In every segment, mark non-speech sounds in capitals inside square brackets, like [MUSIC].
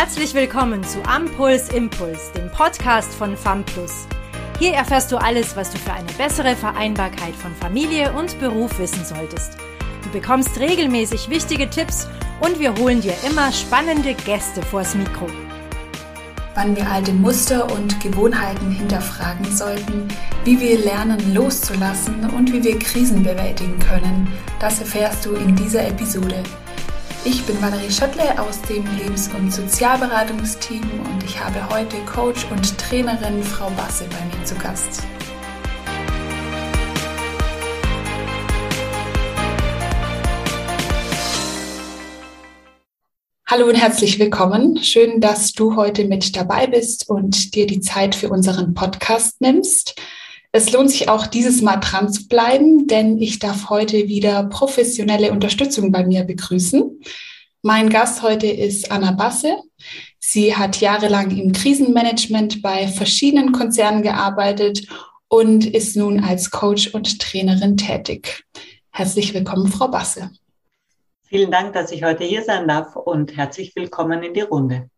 Herzlich willkommen zu Ampuls Impuls, dem Podcast von FAMPLUS. Hier erfährst du alles, was du für eine bessere Vereinbarkeit von Familie und Beruf wissen solltest. Du bekommst regelmäßig wichtige Tipps und wir holen dir immer spannende Gäste vors Mikro. Wann wir alte Muster und Gewohnheiten hinterfragen sollten, wie wir lernen loszulassen und wie wir Krisen bewältigen können, das erfährst du in dieser Episode. Ich bin Valerie Schöttle aus dem Lebens- und Sozialberatungsteam und ich habe heute Coach und Trainerin Frau Basse bei mir zu Gast. Hallo und herzlich willkommen. Schön, dass du heute mit dabei bist und dir die Zeit für unseren Podcast nimmst. Es lohnt sich auch dieses Mal dran zu bleiben, denn ich darf heute wieder professionelle Unterstützung bei mir begrüßen. Mein Gast heute ist Anna Basse. Sie hat jahrelang im Krisenmanagement bei verschiedenen Konzernen gearbeitet und ist nun als Coach und Trainerin tätig. Herzlich willkommen, Frau Basse. Vielen Dank, dass ich heute hier sein darf und herzlich willkommen in die Runde.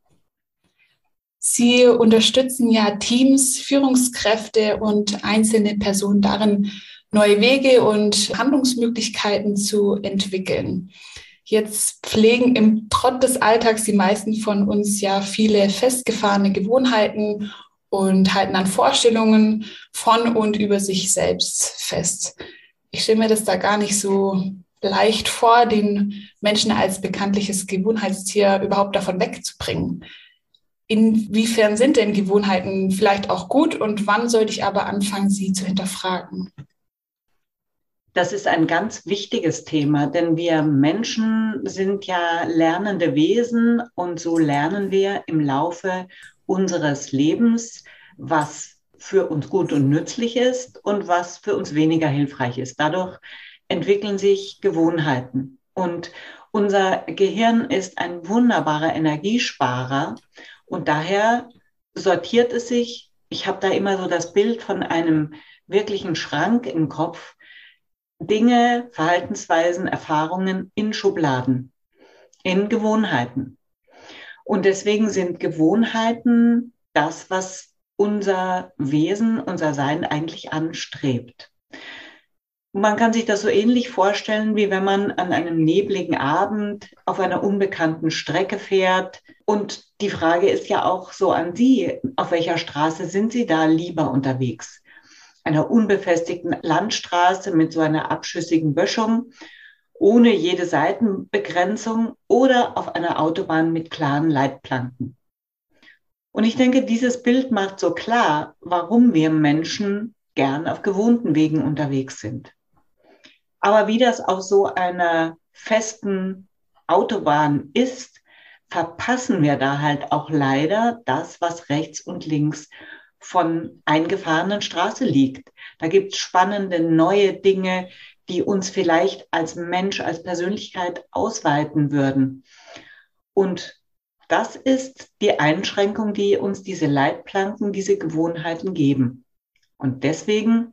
Sie unterstützen ja Teams, Führungskräfte und einzelne Personen darin, neue Wege und Handlungsmöglichkeiten zu entwickeln. Jetzt pflegen im Trott des Alltags die meisten von uns ja viele festgefahrene Gewohnheiten und halten an Vorstellungen von und über sich selbst fest. Ich stelle mir das da gar nicht so leicht vor, den Menschen als bekanntliches Gewohnheitstier überhaupt davon wegzubringen. Inwiefern sind denn Gewohnheiten vielleicht auch gut und wann sollte ich aber anfangen, sie zu hinterfragen? Das ist ein ganz wichtiges Thema, denn wir Menschen sind ja lernende Wesen und so lernen wir im Laufe unseres Lebens, was für uns gut und nützlich ist und was für uns weniger hilfreich ist. Dadurch entwickeln sich Gewohnheiten und unser Gehirn ist ein wunderbarer Energiesparer und daher sortiert es sich. Ich habe da immer so das Bild von einem wirklichen Schrank im Kopf. Dinge, Verhaltensweisen, Erfahrungen in Schubladen, in Gewohnheiten. Und deswegen sind Gewohnheiten das, was unser Wesen, unser Sein eigentlich anstrebt. Man kann sich das so ähnlich vorstellen, wie wenn man an einem nebligen Abend auf einer unbekannten Strecke fährt. Und die Frage ist ja auch so an Sie, auf welcher Straße sind Sie da lieber unterwegs? Einer unbefestigten Landstraße mit so einer abschüssigen Böschung, ohne jede Seitenbegrenzung oder auf einer Autobahn mit klaren Leitplanken. Und ich denke, dieses Bild macht so klar, warum wir Menschen gern auf gewohnten Wegen unterwegs sind. Aber wie das auf so einer festen Autobahn ist, verpassen wir da halt auch leider das, was rechts und links von eingefahrenen Straße liegt. Da gibt es spannende neue Dinge, die uns vielleicht als Mensch, als Persönlichkeit ausweiten würden. Und das ist die Einschränkung, die uns diese Leitplanken, diese Gewohnheiten geben. Und deswegen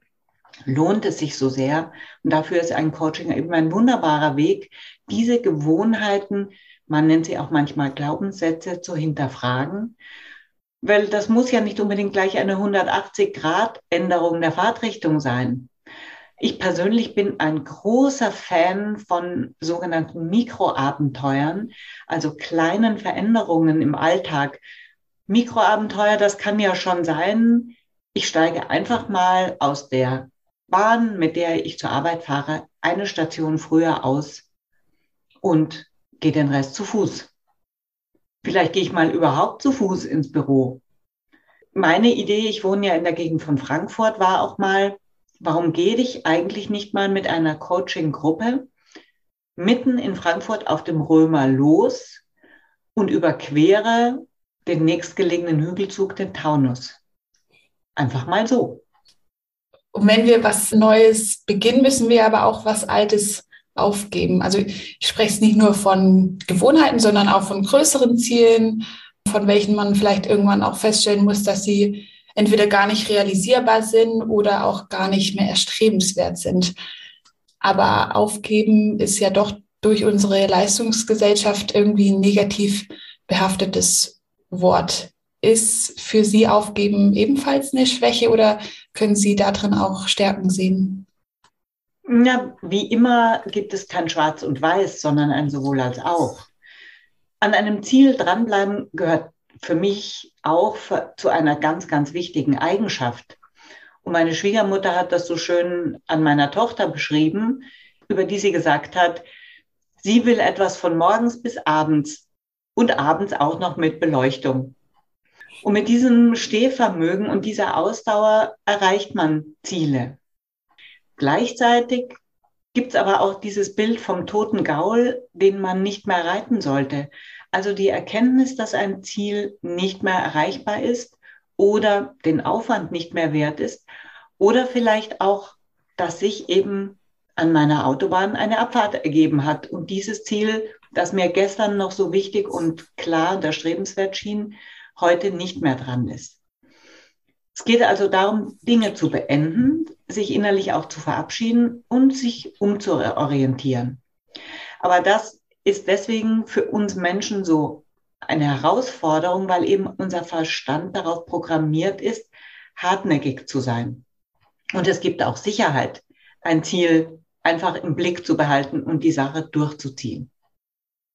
lohnt es sich so sehr. Und dafür ist ein Coaching eben ein wunderbarer Weg, diese Gewohnheiten, man nennt sie auch manchmal Glaubenssätze, zu hinterfragen. Weil das muss ja nicht unbedingt gleich eine 180-Grad-Änderung der Fahrtrichtung sein. Ich persönlich bin ein großer Fan von sogenannten Mikroabenteuern, also kleinen Veränderungen im Alltag. Mikroabenteuer, das kann ja schon sein, ich steige einfach mal aus der Bahn, mit der ich zur Arbeit fahre, eine Station früher aus und gehe den Rest zu Fuß. Vielleicht gehe ich mal überhaupt zu Fuß ins Büro. Meine Idee, ich wohne ja in der Gegend von Frankfurt, war auch mal, warum gehe ich eigentlich nicht mal mit einer Coaching-Gruppe mitten in Frankfurt auf dem Römer los und überquere den nächstgelegenen Hügelzug, den Taunus. Einfach mal so. Und wenn wir was Neues beginnen, müssen wir aber auch was Altes aufgeben. Also ich spreche es nicht nur von Gewohnheiten, sondern auch von größeren Zielen, von welchen man vielleicht irgendwann auch feststellen muss, dass sie entweder gar nicht realisierbar sind oder auch gar nicht mehr erstrebenswert sind. Aber aufgeben ist ja doch durch unsere Leistungsgesellschaft irgendwie ein negativ behaftetes Wort. Ist für Sie Aufgeben ebenfalls eine Schwäche oder können Sie darin auch Stärken sehen? Ja, wie immer gibt es kein Schwarz und Weiß, sondern ein sowohl als auch. An einem Ziel dranbleiben gehört für mich auch für, zu einer ganz, ganz wichtigen Eigenschaft. Und meine Schwiegermutter hat das so schön an meiner Tochter beschrieben, über die sie gesagt hat, sie will etwas von morgens bis abends und abends auch noch mit Beleuchtung. Und mit diesem Stehvermögen und dieser Ausdauer erreicht man Ziele. Gleichzeitig gibt es aber auch dieses Bild vom toten Gaul, den man nicht mehr reiten sollte. Also die Erkenntnis, dass ein Ziel nicht mehr erreichbar ist oder den Aufwand nicht mehr wert ist oder vielleicht auch, dass sich eben an meiner Autobahn eine Abfahrt ergeben hat und dieses Ziel, das mir gestern noch so wichtig und klar und erstrebenswert schien, heute nicht mehr dran ist. Es geht also darum, Dinge zu beenden, sich innerlich auch zu verabschieden und sich umzuorientieren. Aber das ist deswegen für uns Menschen so eine Herausforderung, weil eben unser Verstand darauf programmiert ist, hartnäckig zu sein. Und es gibt auch Sicherheit, ein Ziel einfach im Blick zu behalten und die Sache durchzuziehen.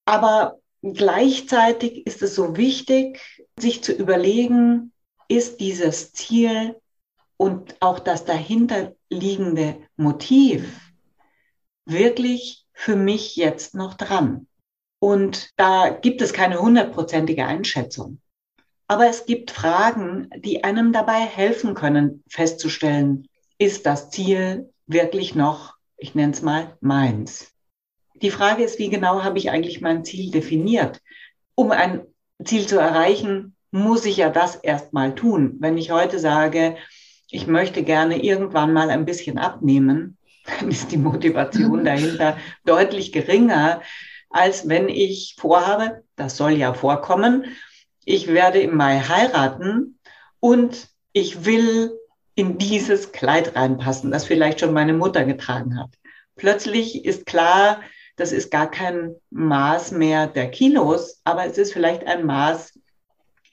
Aber gleichzeitig ist es so wichtig, sich zu überlegen, ist dieses Ziel und auch das dahinterliegende Motiv wirklich für mich jetzt noch dran? Und da gibt es keine hundertprozentige Einschätzung. Aber es gibt Fragen, die einem dabei helfen können, festzustellen, ist das Ziel wirklich noch, ich nenne es mal, meins. Die Frage ist, wie genau habe ich eigentlich mein Ziel definiert? Um ein Ziel zu erreichen, muss ich ja das erstmal tun. Wenn ich heute sage, ich möchte gerne irgendwann mal ein bisschen abnehmen, [LAUGHS] dann ist die Motivation [LAUGHS] dahinter deutlich geringer, als wenn ich vorhabe, das soll ja vorkommen, ich werde im Mai heiraten und ich will in dieses Kleid reinpassen, das vielleicht schon meine Mutter getragen hat. Plötzlich ist klar, das ist gar kein Maß mehr der Kilos, aber es ist vielleicht ein Maß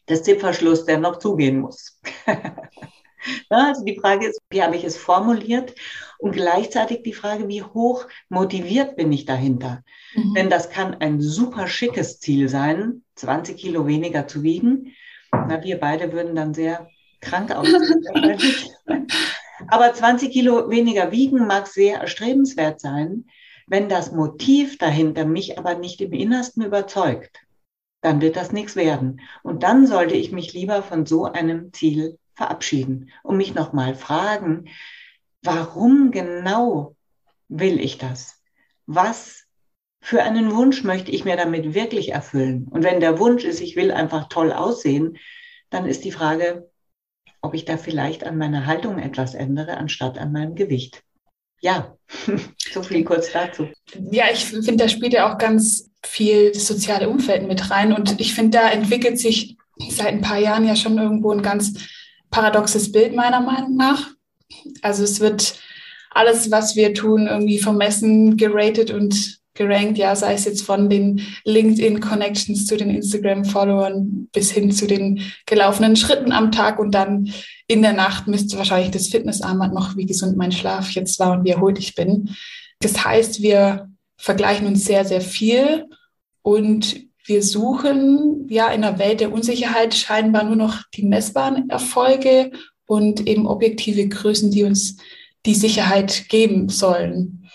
des Zipferschluss, der noch zugehen muss. [LAUGHS] also die Frage ist, wie habe ich es formuliert? Und gleichzeitig die Frage, wie hoch motiviert bin ich dahinter? Mhm. Denn das kann ein super schickes Ziel sein, 20 Kilo weniger zu wiegen. Na, wir beide würden dann sehr krank aussehen. [LAUGHS] Aber 20 Kilo weniger wiegen mag sehr erstrebenswert sein, wenn das Motiv dahinter mich aber nicht im Innersten überzeugt dann wird das nichts werden. Und dann sollte ich mich lieber von so einem Ziel verabschieden und mich nochmal fragen, warum genau will ich das? Was für einen Wunsch möchte ich mir damit wirklich erfüllen? Und wenn der Wunsch ist, ich will einfach toll aussehen, dann ist die Frage, ob ich da vielleicht an meiner Haltung etwas ändere, anstatt an meinem Gewicht. Ja, [LAUGHS] so viel kurz dazu. Ja, ich finde, da spielt ja auch ganz viel das soziale Umfeld mit rein. Und ich finde, da entwickelt sich seit ein paar Jahren ja schon irgendwo ein ganz paradoxes Bild meiner Meinung nach. Also es wird alles, was wir tun, irgendwie vermessen, geratet und gerankt, ja, sei es jetzt von den LinkedIn-Connections zu den Instagram-Followern bis hin zu den gelaufenen Schritten am Tag und dann in der Nacht müsste wahrscheinlich das Fitnessarmband noch, wie gesund mein Schlaf jetzt war und wie erholt ich bin. Das heißt, wir vergleichen uns sehr, sehr viel und wir suchen ja in der Welt der Unsicherheit scheinbar nur noch die messbaren Erfolge und eben objektive Größen, die uns die Sicherheit geben sollen.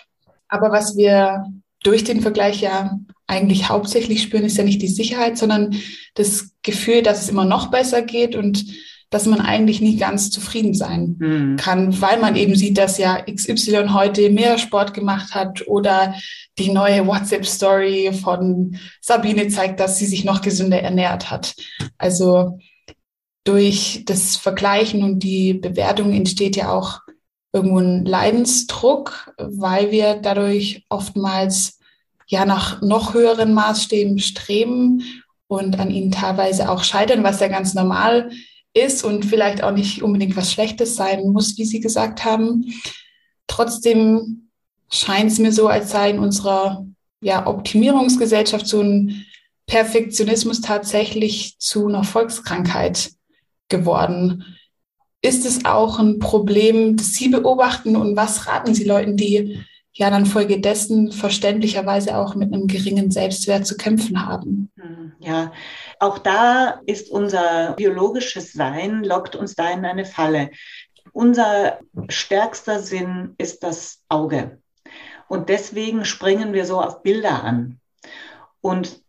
Aber was wir durch den Vergleich ja eigentlich hauptsächlich spüren, ist ja nicht die Sicherheit, sondern das Gefühl, dass es immer noch besser geht und dass man eigentlich nie ganz zufrieden sein mhm. kann, weil man eben sieht, dass ja XY heute mehr Sport gemacht hat oder die neue WhatsApp-Story von Sabine zeigt, dass sie sich noch gesünder ernährt hat. Also durch das Vergleichen und die Bewertung entsteht ja auch irgendwo ein Leidensdruck, weil wir dadurch oftmals ja nach noch höheren Maßstäben streben und an ihnen teilweise auch scheitern, was ja ganz normal ist und vielleicht auch nicht unbedingt was Schlechtes sein muss, wie Sie gesagt haben. Trotzdem scheint es mir so, als sei in unserer ja, Optimierungsgesellschaft so ein Perfektionismus tatsächlich zu einer Volkskrankheit geworden. Ist es auch ein Problem, das Sie beobachten und was raten Sie Leuten, die ja dann folgedessen verständlicherweise auch mit einem geringen Selbstwert zu kämpfen haben? Ja, auch da ist unser biologisches Sein, lockt uns da in eine Falle. Unser stärkster Sinn ist das Auge. Und deswegen springen wir so auf Bilder an. Und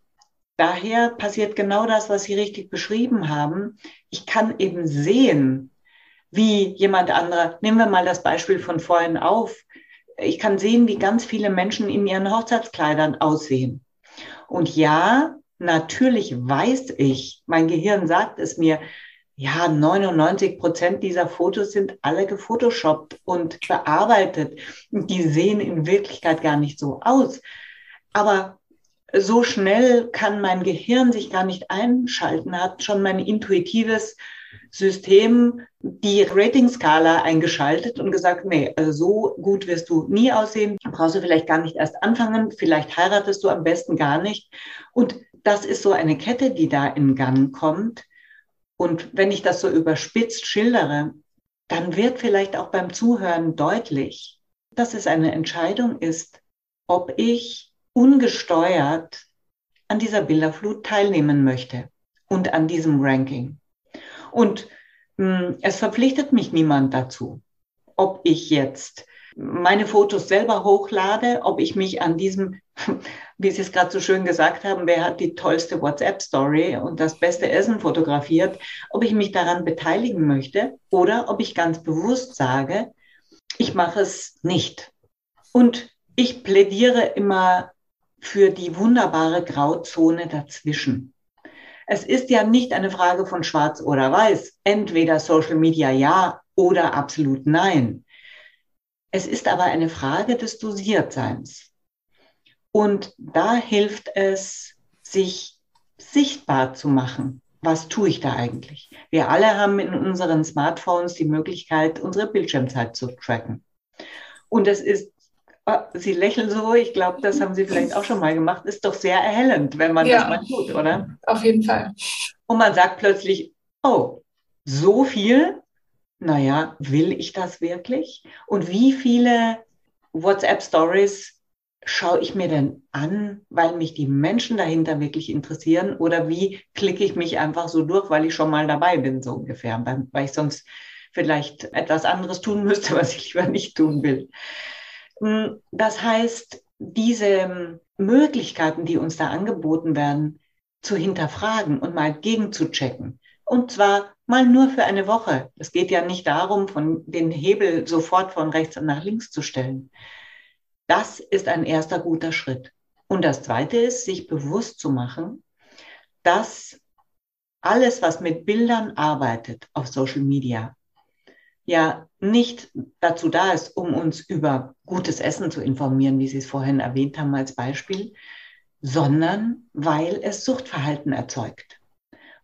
daher passiert genau das, was Sie richtig beschrieben haben. Ich kann eben sehen, wie jemand anderer, nehmen wir mal das Beispiel von vorhin auf, ich kann sehen, wie ganz viele Menschen in ihren Hochzeitskleidern aussehen. Und ja, natürlich weiß ich, mein Gehirn sagt es mir, ja, 99 Prozent dieser Fotos sind alle gefotoshoppt und bearbeitet. Die sehen in Wirklichkeit gar nicht so aus. Aber so schnell kann mein Gehirn sich gar nicht einschalten, hat schon mein intuitives System die Ratingskala eingeschaltet und gesagt, nee, also so gut wirst du nie aussehen, brauchst du vielleicht gar nicht erst anfangen, vielleicht heiratest du am besten gar nicht. Und das ist so eine Kette, die da in Gang kommt. Und wenn ich das so überspitzt schildere, dann wird vielleicht auch beim Zuhören deutlich, dass es eine Entscheidung ist, ob ich ungesteuert an dieser Bilderflut teilnehmen möchte und an diesem Ranking. Und mh, hm, es verpflichtet mich niemand dazu, ob ich jetzt meine Fotos selber hochlade, ob ich mich an diesem, [LAUGHS] wie Sie es gerade so schön gesagt haben, wer hat die tollste WhatsApp-Story und das beste Essen fotografiert, ob ich mich daran beteiligen möchte oder ob ich ganz bewusst sage, ich mache es nicht. Und ich plädiere immer für die wunderbare Grauzone dazwischen. Es ist ja nicht eine Frage von schwarz oder weiß, entweder Social Media ja oder absolut nein. Es ist aber eine Frage des Dosiertseins. Und da hilft es, sich sichtbar zu machen. Was tue ich da eigentlich? Wir alle haben in unseren Smartphones die Möglichkeit, unsere Bildschirmzeit zu tracken. Und es ist, Sie lächeln so, ich glaube, das haben Sie vielleicht auch schon mal gemacht, ist doch sehr erhellend, wenn man ja, das mal tut, oder? Auf jeden Fall. Und man sagt plötzlich, oh, so viel? naja, will ich das wirklich? Und wie viele WhatsApp-Stories schaue ich mir denn an, weil mich die Menschen dahinter wirklich interessieren? Oder wie klicke ich mich einfach so durch, weil ich schon mal dabei bin, so ungefähr, weil ich sonst vielleicht etwas anderes tun müsste, [LAUGHS] was ich lieber nicht tun will. Hm, das heißt, diese Möglichkeiten, die uns da angeboten werden, zu hinterfragen und mal gegenzuchecken. Und zwar mal nur für eine Woche. Es geht ja nicht darum, von den Hebel sofort von rechts nach links zu stellen. Das ist ein erster guter Schritt. Und das zweite ist, sich bewusst zu machen, dass alles, was mit Bildern arbeitet auf Social Media, ja nicht dazu da ist, um uns über gutes Essen zu informieren, wie Sie es vorhin erwähnt haben als Beispiel, sondern weil es Suchtverhalten erzeugt.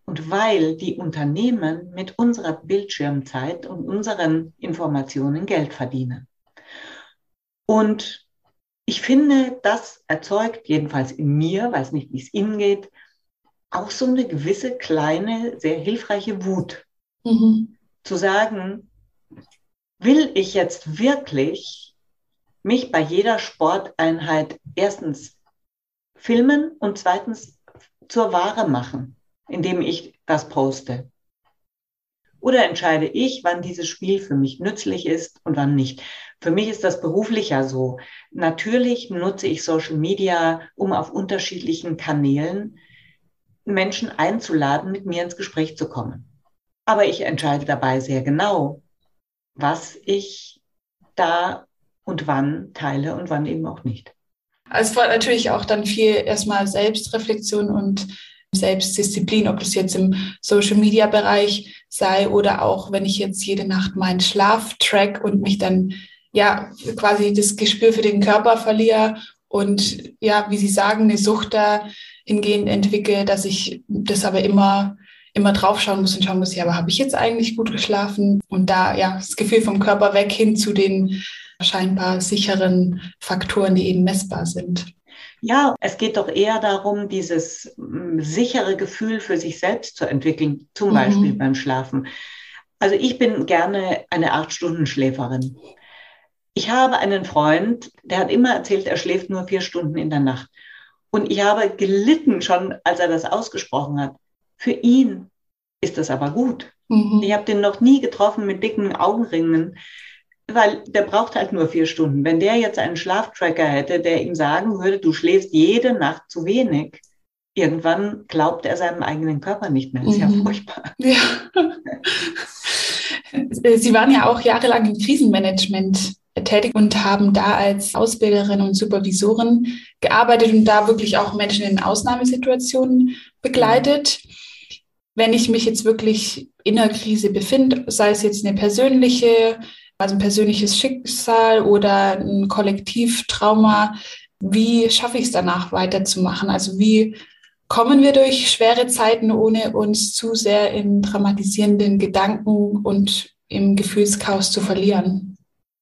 Und weil die Unternehmen mit unserer Bildschirmzeit und unseren Informationen Geld verdienen. Und ich finde, das erzeugt, jedenfalls in mir, weiß nicht, wie es Ihnen geht, auch so eine gewisse kleine, sehr hilfreiche Wut. Mhm. Zu sagen, will ich jetzt wirklich mich bei jeder Sporteinheit erstens filmen und zweitens zur Ware machen? indem ich das poste? Oder entscheide ich, wann dieses Spiel für mich nützlich ist und wann nicht? Für mich ist das beruflich ja so. Natürlich nutze ich Social Media, um auf unterschiedlichen Kanälen Menschen einzuladen, mit mir ins Gespräch zu kommen. Aber ich entscheide dabei sehr genau, was ich da und wann teile und wann eben auch nicht. Also es war natürlich auch dann viel erstmal Selbstreflexion und Selbstdisziplin, ob das jetzt im Social-Media-Bereich sei oder auch, wenn ich jetzt jede Nacht meinen Schlaf track und mich dann ja quasi das Gespür für den Körper verliere und ja, wie Sie sagen, eine Sucht da hingehend entwickle, dass ich das aber immer immer draufschauen muss und schauen muss, ja, aber habe ich jetzt eigentlich gut geschlafen? Und da ja das Gefühl vom Körper weg hin zu den scheinbar sicheren Faktoren, die eben messbar sind. Ja, es geht doch eher darum, dieses mm, sichere Gefühl für sich selbst zu entwickeln, zum mhm. Beispiel beim Schlafen. Also ich bin gerne eine acht Stunden Schläferin. Ich habe einen Freund, der hat immer erzählt, er schläft nur vier Stunden in der Nacht. Und ich habe gelitten schon, als er das ausgesprochen hat. Für ihn ist das aber gut. Mhm. Ich habe den noch nie getroffen mit dicken Augenringen, weil der braucht halt nur vier Stunden. Wenn der jetzt einen Schlaftracker hätte, der ihm sagen würde, du schläfst jede Nacht zu wenig, irgendwann glaubt er seinem eigenen Körper nicht mehr. Das ist mhm. ja furchtbar. Ja. [LAUGHS] Sie waren ja auch jahrelang im Krisenmanagement tätig und haben da als Ausbilderin und Supervisorin gearbeitet und da wirklich auch Menschen in Ausnahmesituationen begleitet. Wenn ich mich jetzt wirklich in einer Krise befinde, sei es jetzt eine persönliche, also ein persönliches Schicksal oder ein Kollektivtrauma, wie schaffe ich es danach weiterzumachen? Also wie kommen wir durch schwere Zeiten, ohne uns zu sehr in dramatisierenden Gedanken und im Gefühlschaos zu verlieren?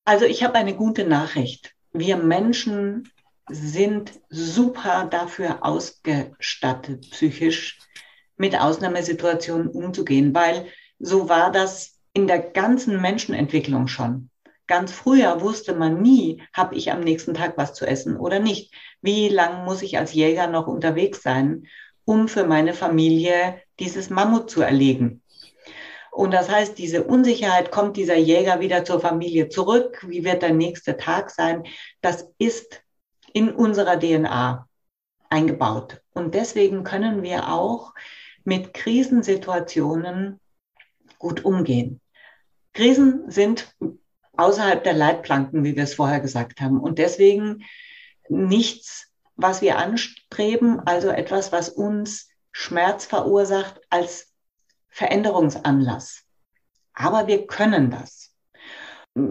Also ich habe eine gute Nachricht. Wir Menschen sind super dafür ausgestattet, psychisch mit Ausnahmesituationen umzugehen, weil so war das in der ganzen Menschenentwicklung schon. Ganz früher wusste man nie, habe ich am nächsten Tag was zu essen oder nicht. Wie lang muss ich als Jäger noch unterwegs sein, um für meine Familie dieses Mammut zu erlegen? Und das heißt, diese Unsicherheit, kommt dieser Jäger wieder zur Familie zurück? Wie wird der nächste Tag sein? Das ist in unserer DNA eingebaut. Und deswegen können wir auch mit Krisensituationen gut umgehen. Krisen sind außerhalb der Leitplanken, wie wir es vorher gesagt haben. Und deswegen nichts, was wir anstreben, also etwas, was uns Schmerz verursacht, als Veränderungsanlass. Aber wir können das.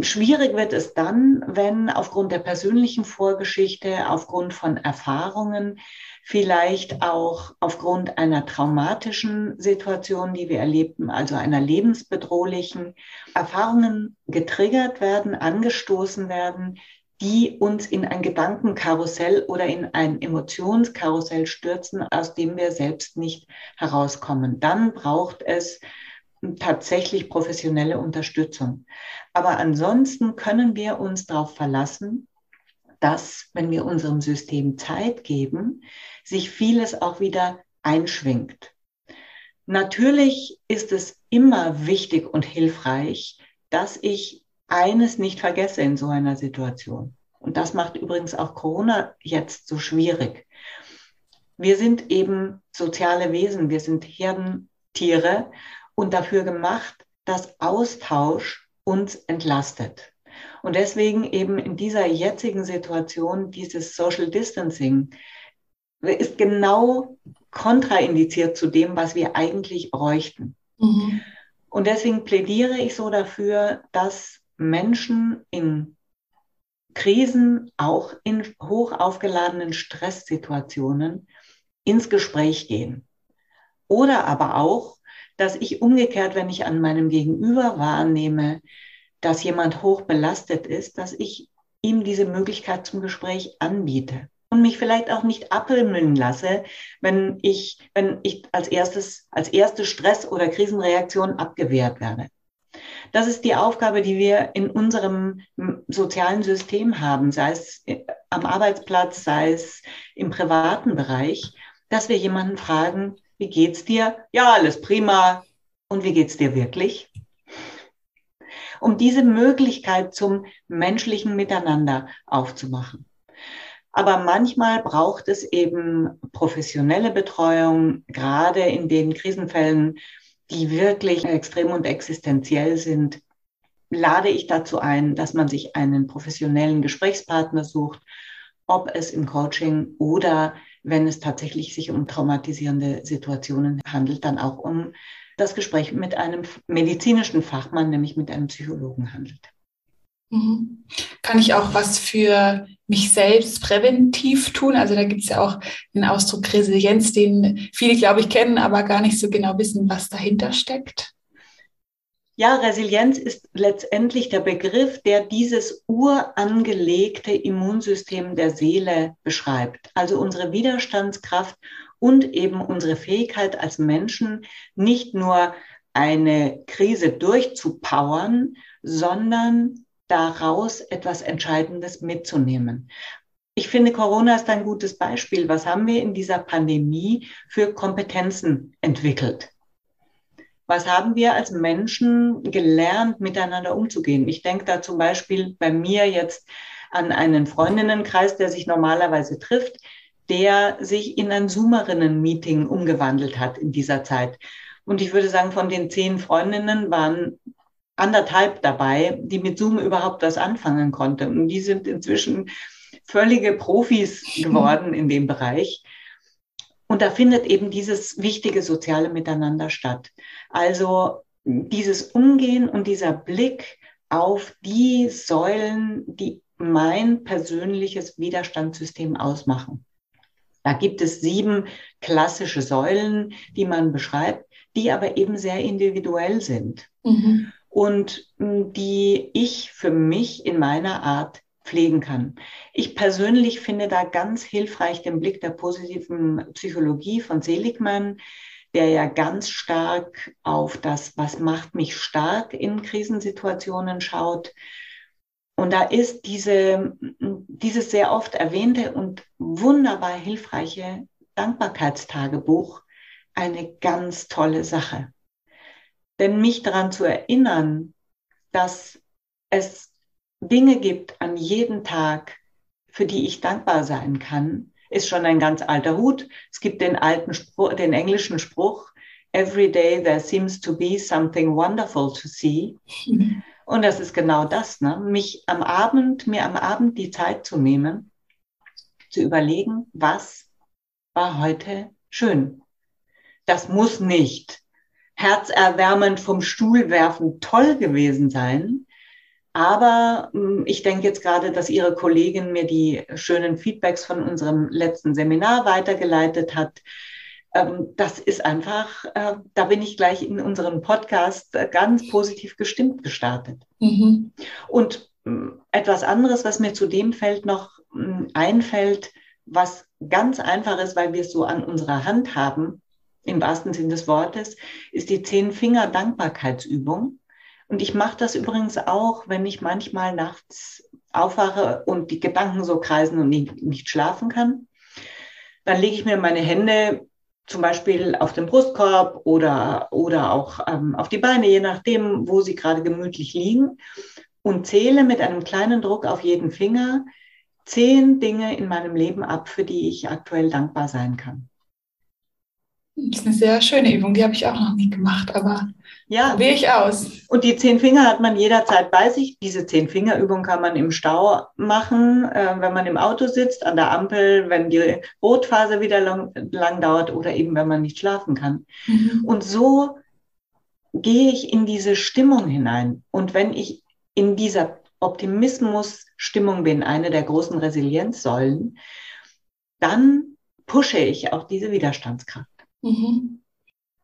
Schwierig wird es dann, wenn aufgrund der persönlichen Vorgeschichte, aufgrund von Erfahrungen, vielleicht auch aufgrund einer traumatischen Situation, die wir erlebten, also einer lebensbedrohlichen, Erfahrungen getriggert werden, angestoßen werden, die uns in ein Gedankenkarussell oder in ein Emotionskarussell stürzen, aus dem wir selbst nicht herauskommen. Dann braucht es tatsächlich professionelle Unterstützung. Aber ansonsten können wir uns darauf verlassen, dass, wenn wir unserem System Zeit geben, sich vieles auch wieder einschwingt. Natürlich ist es immer wichtig und hilfreich, dass ich eines nicht vergesse in so einer Situation. Und das macht übrigens auch Corona jetzt so schwierig. Wir sind eben soziale Wesen, wir sind Herdentiere und dafür gemacht, dass Austausch uns entlastet. Und deswegen eben in dieser jetzigen Situation dieses Social Distancing ist genau kontraindiziert zu dem, was wir eigentlich bräuchten. Mhm. Und deswegen plädiere ich so dafür, dass Menschen in Krisen, auch in hoch aufgeladenen Stresssituationen ins Gespräch gehen. Oder aber auch dass ich umgekehrt, wenn ich an meinem Gegenüber wahrnehme, dass jemand hoch belastet ist, dass ich ihm diese Möglichkeit zum Gespräch anbiete und mich vielleicht auch nicht abwimmeln lasse, wenn ich, wenn ich als erstes, als erste Stress- oder Krisenreaktion abgewehrt werde. Das ist die Aufgabe, die wir in unserem sozialen System haben, sei es am Arbeitsplatz, sei es im privaten Bereich, dass wir jemanden fragen, wie geht's dir? Ja, alles prima. Und wie geht's dir wirklich? Um diese Möglichkeit zum menschlichen Miteinander aufzumachen. Aber manchmal braucht es eben professionelle Betreuung, gerade in den Krisenfällen, die wirklich extrem und existenziell sind. Lade ich dazu ein, dass man sich einen professionellen Gesprächspartner sucht, ob es im Coaching oder wenn es tatsächlich sich um traumatisierende Situationen handelt, dann auch um das Gespräch mit einem medizinischen Fachmann, nämlich mit einem Psychologen handelt. Mhm. Kann ich auch was für mich selbst präventiv tun? Also da gibt es ja auch den Ausdruck Resilienz, den viele, glaube ich, kennen, aber gar nicht so genau wissen, was dahinter steckt. Ja, Resilienz ist letztendlich der Begriff, der dieses urangelegte Immunsystem der Seele beschreibt. Also unsere Widerstandskraft und eben unsere Fähigkeit als Menschen, nicht nur eine Krise durchzupowern, sondern daraus etwas Entscheidendes mitzunehmen. Ich finde, Corona ist ein gutes Beispiel. Was haben wir in dieser Pandemie für Kompetenzen entwickelt? Was haben wir als Menschen gelernt, miteinander umzugehen? Ich denke da zum Beispiel bei mir jetzt an einen Freundinnenkreis, der sich normalerweise trifft, der sich in ein Zoomerinnen-Meeting umgewandelt hat in dieser Zeit. Und ich würde sagen, von den zehn Freundinnen waren anderthalb dabei, die mit Zoom überhaupt was anfangen konnten. Und die sind inzwischen völlige Profis geworden in dem Bereich. Und da findet eben dieses wichtige soziale Miteinander statt. Also dieses Umgehen und dieser Blick auf die Säulen, die mein persönliches Widerstandssystem ausmachen. Da gibt es sieben klassische Säulen, die man beschreibt, die aber eben sehr individuell sind mhm. und die ich für mich in meiner Art pflegen kann. Ich persönlich finde da ganz hilfreich den Blick der positiven Psychologie von Seligmann, der ja ganz stark auf das, was macht mich stark in Krisensituationen schaut. Und da ist diese, dieses sehr oft erwähnte und wunderbar hilfreiche Dankbarkeitstagebuch eine ganz tolle Sache. Denn mich daran zu erinnern, dass es Dinge gibt an jedem Tag, für die ich dankbar sein kann, ist schon ein ganz alter Hut. Es gibt den alten Spruch, den englischen Spruch, Every day there seems to be something wonderful to see. Und das ist genau das, ne? mich am Abend, mir am Abend die Zeit zu nehmen, zu überlegen, was war heute schön. Das muss nicht herzerwärmend vom Stuhl werfen toll gewesen sein, aber hm, ich denke jetzt gerade, dass Ihre Kollegin mir die schönen Feedbacks von unserem letzten Seminar weitergeleitet hat. Ähm, das ist einfach, äh, da bin ich gleich in unserem Podcast äh, ganz positiv gestimmt gestartet. Mhm. Und hm, etwas anderes, was mir zu dem Feld noch hm, einfällt, was ganz einfach ist, weil wir es so an unserer Hand haben, im wahrsten Sinn des Wortes, ist die Zehn-Finger-Dankbarkeitsübung. Und ich mache das übrigens auch, wenn ich manchmal nachts aufwache und die Gedanken so kreisen und nicht, nicht schlafen kann. Dann lege ich mir meine Hände zum Beispiel auf den Brustkorb oder, oder auch ähm, auf die Beine, je nachdem, wo sie gerade gemütlich liegen und zähle mit einem kleinen Druck auf jeden Finger zehn Dinge in meinem Leben ab, für die ich aktuell dankbar sein kann. Das ist eine sehr schöne Übung, die habe ich auch noch nie gemacht, aber ja. probiere ich aus. Und die zehn Finger hat man jederzeit bei sich. Diese zehn Finger Übung kann man im Stau machen, äh, wenn man im Auto sitzt, an der Ampel, wenn die Rotphase wieder lang, lang dauert oder eben wenn man nicht schlafen kann. Mhm. Und so gehe ich in diese Stimmung hinein. Und wenn ich in dieser Optimismus-Stimmung bin, eine der großen Resilienzsäulen, dann pushe ich auch diese Widerstandskraft. Mhm.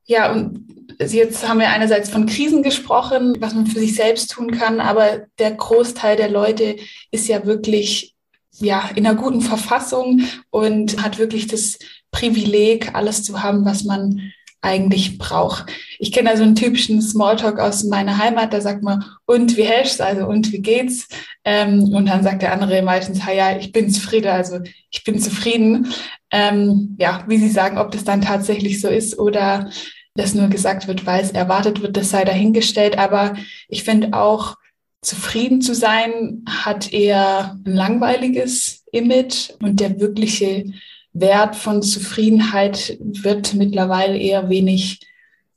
Ja, und jetzt haben wir einerseits von Krisen gesprochen, was man für sich selbst tun kann, aber der Großteil der Leute ist ja wirklich ja, in einer guten Verfassung und hat wirklich das Privileg, alles zu haben, was man eigentlich braucht. Ich kenne also einen typischen Smalltalk aus meiner Heimat, da sagt man, und wie hältst also und wie geht's? Ähm, und dann sagt der andere meistens, ja, ich bin zufrieden, also ich bin zufrieden. Ähm, ja, wie Sie sagen, ob das dann tatsächlich so ist oder das nur gesagt wird, weil es erwartet wird, das sei dahingestellt. Aber ich finde auch, zufrieden zu sein hat eher ein langweiliges Image und der wirkliche Wert von Zufriedenheit wird mittlerweile eher wenig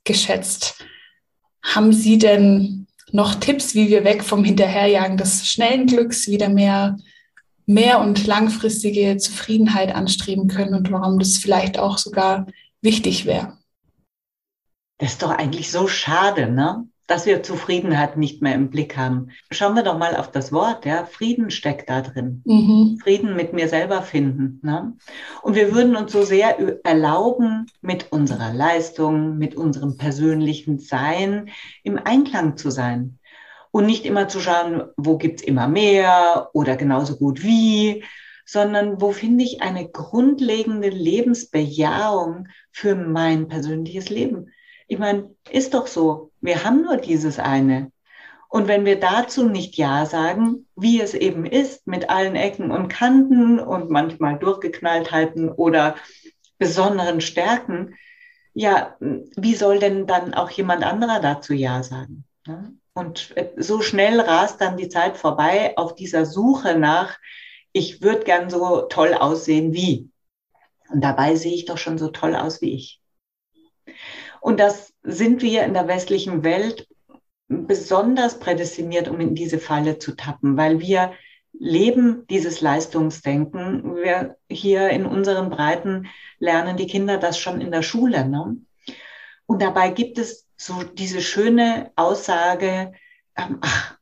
geschätzt. Haben Sie denn noch Tipps, wie wir weg vom Hinterherjagen des schnellen Glücks wieder mehr, mehr und langfristige Zufriedenheit anstreben können und warum das vielleicht auch sogar wichtig wäre? Das ist doch eigentlich so schade, ne? Dass wir Zufriedenheit nicht mehr im Blick haben. Schauen wir doch mal auf das Wort, ja. Frieden steckt da drin. Mhm. Frieden mit mir selber finden. Ne? Und wir würden uns so sehr erlauben, mit unserer Leistung, mit unserem persönlichen Sein im Einklang zu sein. Und nicht immer zu schauen, wo gibt's immer mehr oder genauso gut wie, sondern wo finde ich eine grundlegende Lebensbejahung für mein persönliches Leben. Ich meine, ist doch so, wir haben nur dieses eine. Und wenn wir dazu nicht Ja sagen, wie es eben ist, mit allen Ecken und Kanten und manchmal Durchgeknalltheiten oder besonderen Stärken, ja, wie soll denn dann auch jemand anderer dazu Ja sagen? Und so schnell rast dann die Zeit vorbei auf dieser Suche nach, ich würde gern so toll aussehen wie. Und dabei sehe ich doch schon so toll aus wie ich. Und das sind wir in der westlichen Welt besonders prädestiniert, um in diese Falle zu tappen, weil wir leben dieses Leistungsdenken. Wir hier in unseren Breiten lernen die Kinder das schon in der Schule. Ne? Und dabei gibt es so diese schöne Aussage, ähm, ach,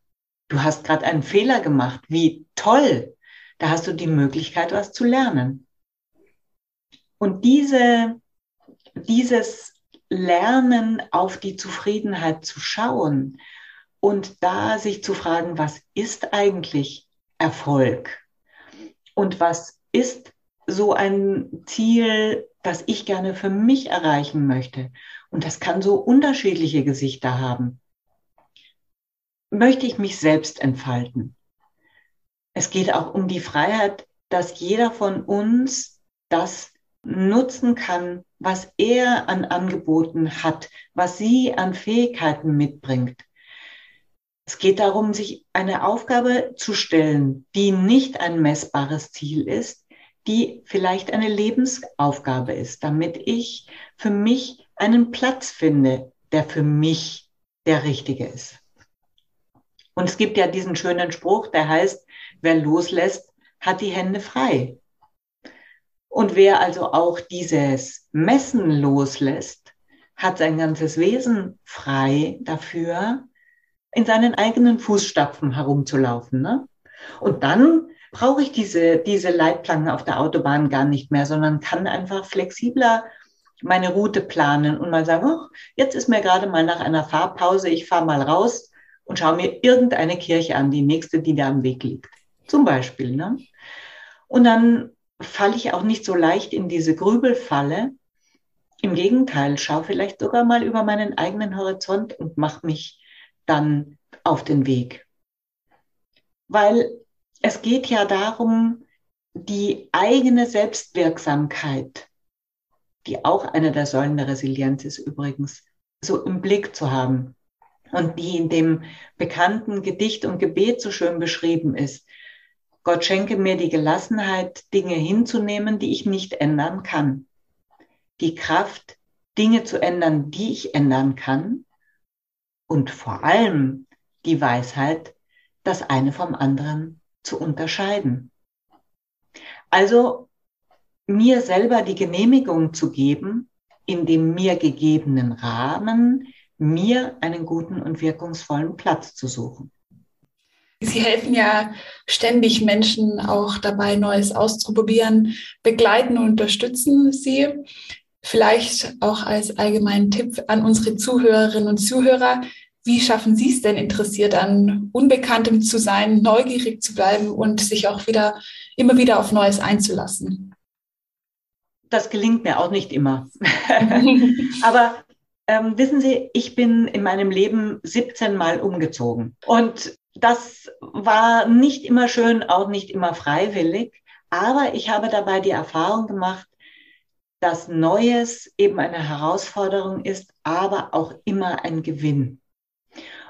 du hast gerade einen Fehler gemacht, wie toll, da hast du die Möglichkeit, was zu lernen. Und diese, dieses lernen, auf die Zufriedenheit zu schauen und da sich zu fragen, was ist eigentlich Erfolg? Und was ist so ein Ziel, das ich gerne für mich erreichen möchte? Und das kann so unterschiedliche Gesichter haben. Möchte ich mich selbst entfalten? Es geht auch um die Freiheit, dass jeder von uns das nutzen kann, was er an Angeboten hat, was sie an Fähigkeiten mitbringt. Es geht darum, sich eine Aufgabe zu stellen, die nicht ein messbares Ziel ist, die vielleicht eine Lebensaufgabe ist, damit ich für mich einen Platz finde, der für mich der richtige ist. Und es gibt ja diesen schönen Spruch, der heißt, wer loslässt, hat die Hände frei. Und wer also auch dieses Messen loslässt, hat sein ganzes Wesen frei dafür, in seinen eigenen Fußstapfen herumzulaufen. Ne? Und dann brauche ich diese, diese Leitplanken auf der Autobahn gar nicht mehr, sondern kann einfach flexibler meine Route planen und mal sagen, oh, jetzt ist mir gerade mal nach einer Fahrpause, ich fahre mal raus und schaue mir irgendeine Kirche an, die nächste, die da am Weg liegt. Zum Beispiel. Ne? Und dann falle ich auch nicht so leicht in diese Grübelfalle. Im Gegenteil, schau vielleicht sogar mal über meinen eigenen Horizont und mach mich dann auf den Weg. Weil es geht ja darum, die eigene Selbstwirksamkeit, die auch eine der Säulen der Resilienz ist übrigens, so im Blick zu haben und die in dem bekannten Gedicht und Gebet so schön beschrieben ist. Gott schenke mir die Gelassenheit, Dinge hinzunehmen, die ich nicht ändern kann. Die Kraft, Dinge zu ändern, die ich ändern kann. Und vor allem die Weisheit, das eine vom anderen zu unterscheiden. Also mir selber die Genehmigung zu geben, in dem mir gegebenen Rahmen mir einen guten und wirkungsvollen Platz zu suchen. Sie helfen ja ständig Menschen auch dabei, Neues auszuprobieren, begleiten und unterstützen Sie. Vielleicht auch als allgemeinen Tipp an unsere Zuhörerinnen und Zuhörer. Wie schaffen Sie es denn, interessiert an Unbekanntem zu sein, neugierig zu bleiben und sich auch wieder, immer wieder auf Neues einzulassen? Das gelingt mir auch nicht immer. [LAUGHS] Aber ähm, wissen Sie, ich bin in meinem Leben 17 Mal umgezogen. Und das war nicht immer schön, auch nicht immer freiwillig, aber ich habe dabei die Erfahrung gemacht, dass Neues eben eine Herausforderung ist, aber auch immer ein Gewinn.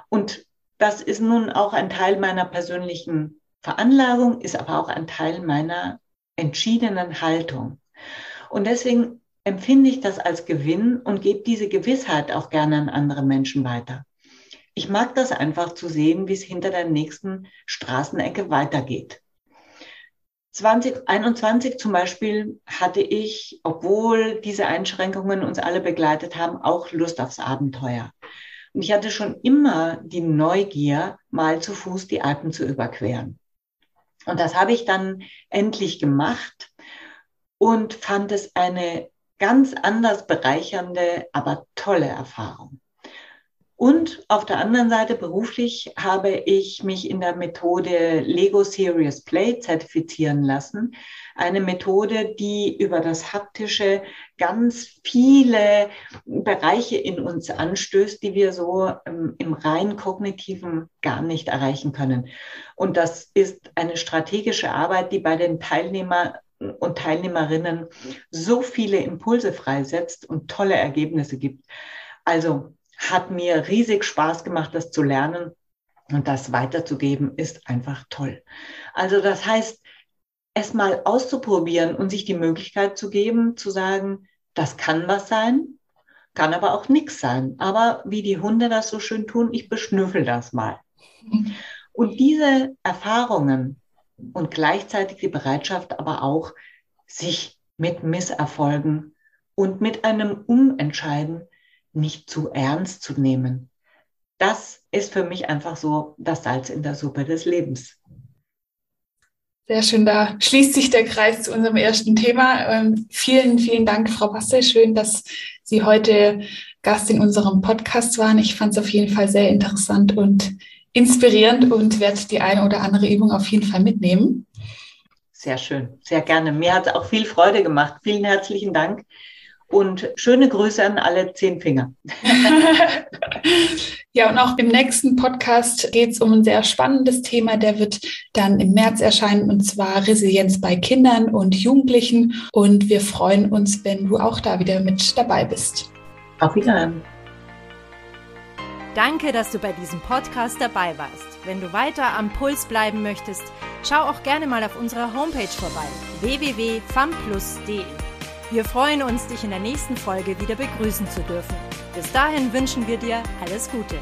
Und das ist nun auch ein Teil meiner persönlichen Veranlagung, ist aber auch ein Teil meiner entschiedenen Haltung. Und deswegen empfinde ich das als Gewinn und gebe diese Gewissheit auch gerne an andere Menschen weiter ich mag das einfach zu sehen, wie es hinter der nächsten Straßenecke weitergeht. 2021 zum Beispiel hatte ich, obwohl diese Einschränkungen uns alle begleitet haben, auch Lust aufs Abenteuer. Und ich hatte schon immer die Neugier, mal zu Fuß die Alpen zu überqueren. Und das habe ich dann endlich gemacht und fand es eine ganz anders bereichernde, aber tolle Erfahrung. Und auf der anderen Seite beruflich habe ich mich in der Methode Lego Serious Play zertifizieren lassen. Eine Methode, die über das Haptische ganz viele Bereiche in uns anstößt, die wir so ähm, im rein kognitiven gar nicht erreichen können. Und das ist eine strategische Arbeit, die bei den Teilnehmern und Teilnehmerinnen so viele Impulse freisetzt und tolle Ergebnisse gibt. Also hat mir riesig Spaß gemacht, das zu lernen und das weiterzugeben, ist einfach toll. Also das heißt, es mal auszuprobieren und sich die Möglichkeit zu geben, zu sagen, das kann was sein, kann aber auch nichts sein. Aber wie die Hunde das so schön tun, ich beschnüffel das mal. Und diese Erfahrungen und gleichzeitig die Bereitschaft aber auch, sich mit Misserfolgen und mit einem Umentscheiden nicht zu ernst zu nehmen. Das ist für mich einfach so das Salz in der Suppe des Lebens. Sehr schön, da schließt sich der Kreis zu unserem ersten Thema. Ähm, vielen, vielen Dank, Frau Bastel. Schön, dass Sie heute Gast in unserem Podcast waren. Ich fand es auf jeden Fall sehr interessant und inspirierend und werde die eine oder andere Übung auf jeden Fall mitnehmen. Sehr schön, sehr gerne. Mir hat es auch viel Freude gemacht. Vielen herzlichen Dank. Und schöne Grüße an alle zehn Finger. [LAUGHS] ja, und auch im nächsten Podcast geht es um ein sehr spannendes Thema. Der wird dann im März erscheinen, und zwar Resilienz bei Kindern und Jugendlichen. Und wir freuen uns, wenn du auch da wieder mit dabei bist. Auf Wiedersehen. Danke, dass du bei diesem Podcast dabei warst. Wenn du weiter am Puls bleiben möchtest, schau auch gerne mal auf unserer Homepage vorbei www.famplus.de. Wir freuen uns, dich in der nächsten Folge wieder begrüßen zu dürfen. Bis dahin wünschen wir dir alles Gute.